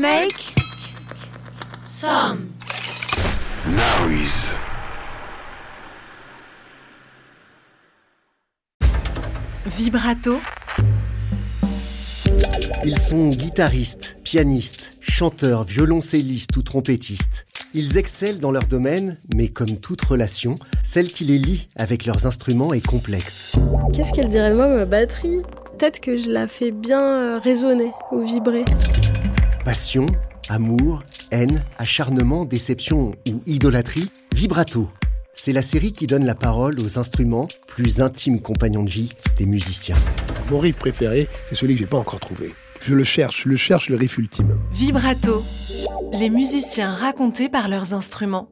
Make some noise. Vibrato. Ils sont guitaristes, pianistes, chanteurs, violoncellistes ou trompettistes. Ils excellent dans leur domaine, mais comme toute relation, celle qui les lie avec leurs instruments est complexe. Qu'est-ce qu'elle dirait de moi, ma batterie? Peut-être que je la fais bien euh, résonner ou vibrer. Passion, amour, haine, acharnement, déception ou idolâtrie, vibrato. C'est la série qui donne la parole aux instruments, plus intimes compagnons de vie des musiciens. Mon riff préféré, c'est celui que j'ai pas encore trouvé. Je le cherche, je le cherche, le riff ultime. Vibrato. Les musiciens racontés par leurs instruments.